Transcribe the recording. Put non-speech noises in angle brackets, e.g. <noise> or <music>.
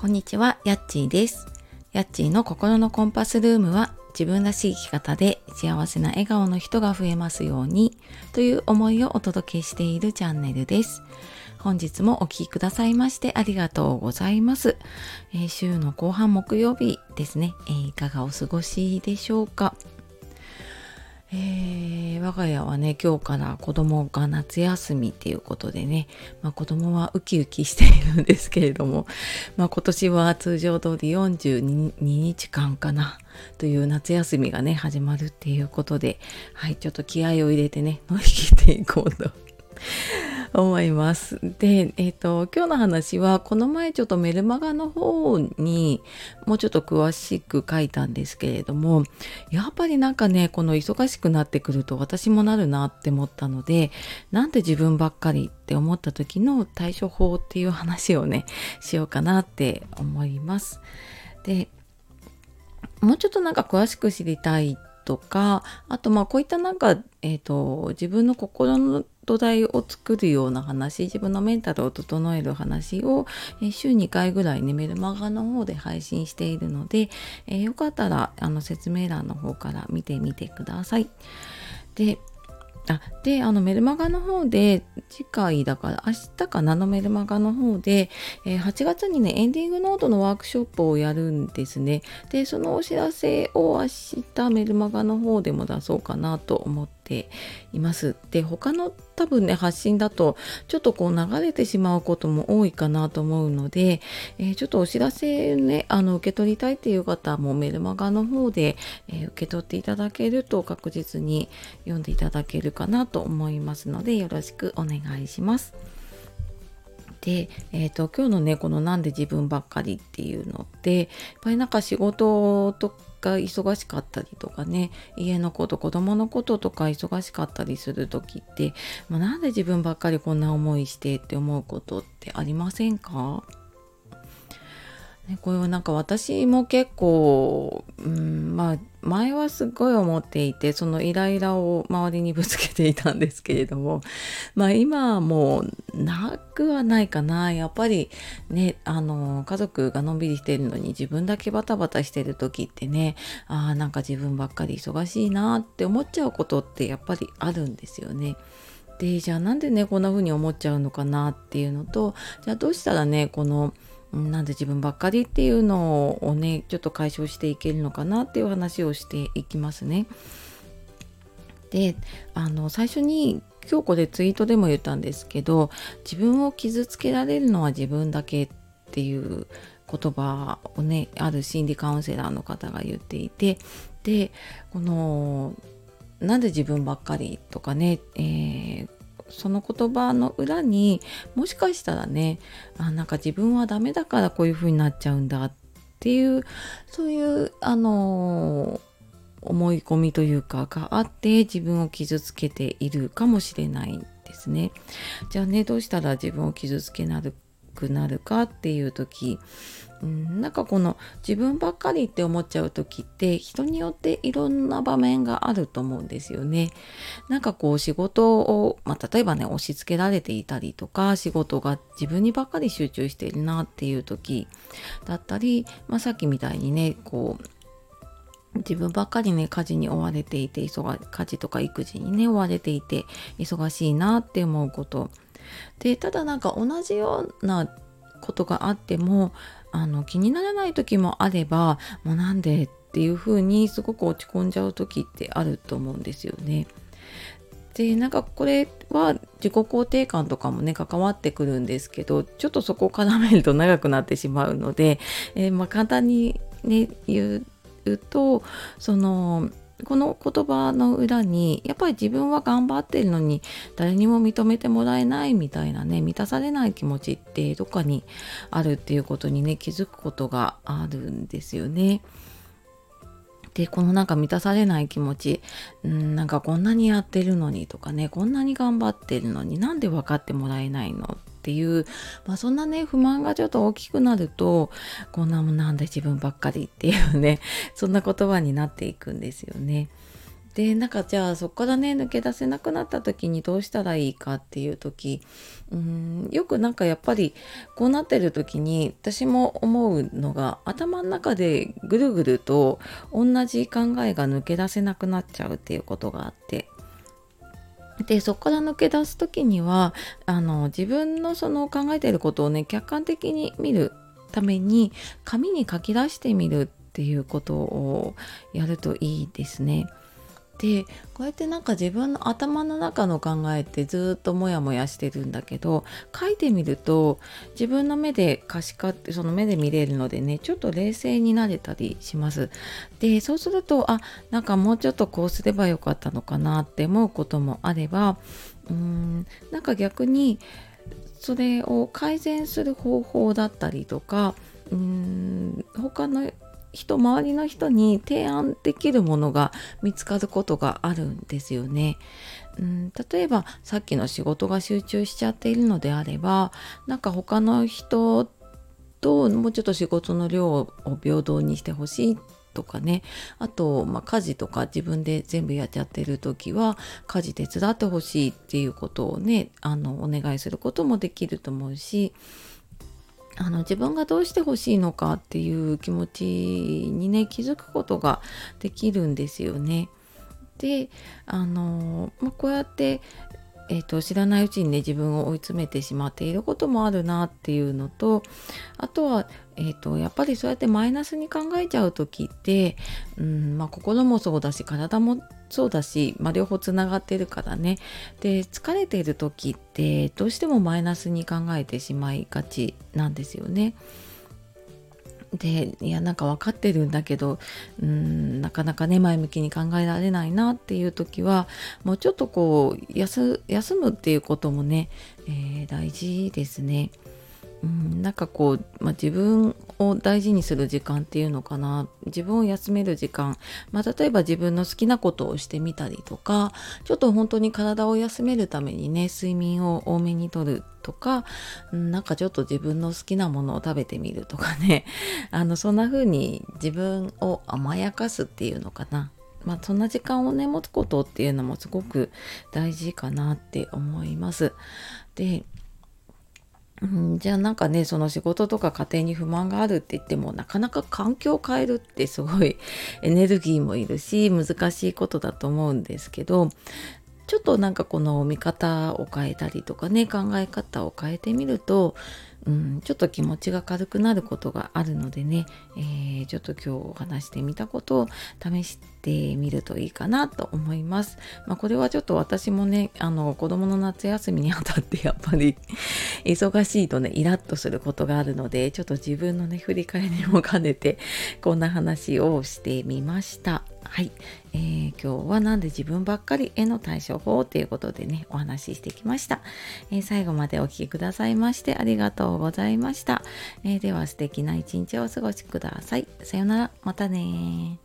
こんにちは、やっちーです。やっちーの心のコンパスルームは自分らしい生き方で幸せな笑顔の人が増えますようにという思いをお届けしているチャンネルです。本日もお聴きくださいましてありがとうございます。えー、週の後半木曜日ですね、えー、いかがお過ごしでしょうか。えー、我が家はね今日から子供が夏休みっていうことでね、まあ、子供はウキウキしているんですけれども、まあ、今年は通常通り42日間かなという夏休みがね始まるっていうことではいちょっと気合を入れてね乗り切っていこうと。思います。で、えっ、ー、と、今日の話は、この前ちょっとメルマガの方にもうちょっと詳しく書いたんですけれども、やっぱりなんかね、この忙しくなってくると私もなるなって思ったので、なんで自分ばっかりって思った時の対処法っていう話をね、しようかなって思います。で、もうちょっとなんか詳しく知りたいとかあとまあこういったなんか、えーと、自分の心の土台を作るような話自分のメンタルを整える話を、え、週2回ぐらいねメルマガの方で配信しているので、え、よかったらあの説明欄の方から見てみてください。であであのメルマガの方で次回だから明日かなのメルマガの方で、えー、8月にねエンディングノートのワークショップをやるんですねでそのお知らせを明日メルマガの方でも出そうかなと思ってていますで他の多分ね発信だとちょっとこう流れてしまうことも多いかなと思うので、えー、ちょっとお知らせねあの受け取りたいっていう方もメルマガの方で、えー、受け取っていただけると確実に読んでいただけるかなと思いますのでよろしくお願いします。で、えーと、今日のねこの「なんで自分ばっかり」っていうのってやっぱりなんか仕事とが忙しかったりとかね家のこと子供のこととか忙しかったりする時って、まあ、なんで自分ばっかりこんな思いしてって思うことってありませんか？ね、これはなんか私も結構、うん、まあ前はすごい思っていてそのイライラを周りにぶつけていたんですけれども <laughs> まあ今はもうなくはないかなやっぱりねあの家族がのんびりしてるのに自分だけバタバタしてる時ってねあなんか自分ばっかり忙しいなって思っちゃうことってやっぱりあるんですよね。でじゃあなんでねこんな風に思っちゃうのかなっていうのとじゃあどうしたらねこのなんで自分ばっかりっていうのをねちょっと解消していけるのかなっていう話をしていきますね。であの最初に今日これツイートでも言ったんですけど自分を傷つけられるのは自分だけっていう言葉をねある心理カウンセラーの方が言っていてでこのなんで自分ばっかりとかね、えー、その言葉の裏にもしかしたらねあなんか自分はダメだからこういう風になっちゃうんだっていうそういうあの思い込みというかがあって自分を傷つけているかもしれないですね。じゃあねどうしたら自分を傷つけなくなるかっていう時うん、なんかこの自分ばっかりって思っちゃう時って人によっていろんな場面があると思うんですよね。なんかこう仕事を、まあ、例えばね押し付けられていたりとか仕事が自分にばっかり集中しているなっていう時だったり、まあ、さっきみたいにねこう自分ばっかりね家事に追われていて忙家事とか育児にね追われていて忙しいなって思うことでただなんか同じようなことがあってもあの気にならない時もあればもうなんでっていう風にすごく落ち込んじゃう時ってあると思うんですよね。でなんかこれは自己肯定感とかもね関わってくるんですけどちょっとそこを絡めると長くなってしまうので、えー、ま簡単にね言うとそのこの言葉の裏にやっぱり自分は頑張ってるのに誰にも認めてもらえないみたいなね満たされない気持ちってどっかにあるっていうことにね気づくことがあるんですよね。でこのなんか満たされない気持ちんなんかこんなにやってるのにとかねこんなに頑張ってるのになんで分かってもらえないのっていう、まあ、そんなね不満がちょっと大きくなるとこんなもんなんで自分ばっかりっていうね <laughs> そんな言葉になっていくんですよね。でなんかじゃあそこからね抜け出せなくなった時にどうしたらいいかっていう時うんよくなんかやっぱりこうなってる時に私も思うのが頭の中でぐるぐると同じ考えが抜け出せなくなっちゃうっていうことがあってでそこから抜け出す時にはあの自分のその考えていることをね客観的に見るために紙に書き出してみるっていうことをやるといいですね。でこうやってなんか自分の頭の中の考えってずっとモヤモヤしてるんだけど書いてみると自分の目で可視化ってその目で見れるのでねちょっと冷静になれたりします。でそうするとあなんかもうちょっとこうすればよかったのかなって思うこともあればうーんなんか逆にそれを改善する方法だったりとかうーん他の人周りの人に提案できるものが見つかることがあるんですよね。うん、例えばさっきの仕事が集中しちゃっているのであればなんか他の人ともうちょっと仕事の量を平等にしてほしいとかねあと、まあ、家事とか自分で全部やっちゃってる時は家事手伝ってほしいっていうことをねあのお願いすることもできると思うしあの自分がどうしてほしいのかっていう気持ちにね気づくことができるんですよね。であの、まあ、こうやって、えーと、知らないうちにね自分を追い詰めてしまっていることもあるなっていうのとあとは、えーと、やっぱりそうやってマイナスに考えちゃう時って、うんまあ、心もそうだし体もそうだし、まあ、両方つながってるからねで疲れている時ってどうしてもマイナスに考えてしまいがちなんですよね。でいやなんか分かってるんだけどうんなかなかね前向きに考えられないなっていう時はもうちょっとこう休むっていうこともね、えー、大事ですね。うん、なんかこう、まあ、自分を大事にする時間っていうのかな。自分を休める時間、まあ、例えば自分の好きなことをしてみたりとかちょっと本当に体を休めるためにね睡眠を多めにとるとか、うん、なんかちょっと自分の好きなものを食べてみるとかね。<laughs> あのそんな風に自分を甘やかすっていうのかな。まあ、そんな時間をね持つことっていうのもすごく大事かなって思います。でうん、じゃあなんかねその仕事とか家庭に不満があるって言ってもなかなか環境を変えるってすごい <laughs> エネルギーもいるし難しいことだと思うんですけどちょっとなんかこの見方を変えたりとかね考え方を変えてみるとうん、ちょっと気持ちが軽くなることがあるのでね、えー、ちょっと今日お話してみたことを試してみるといいかなと思います。まあ、これはちょっと私もね、あの子供の夏休みにあたってやっぱり忙しいとね、イラッとすることがあるので、ちょっと自分のね、振り返りも兼ねて、こんな話をしてみました。はい、えー、今日はなんで自分ばっかりへの対処法ということでね、お話ししてきました。えー、最後までお聴きくださいましてありがとうございました。えー、では素敵な一日をお過ごしください。さようなら、またね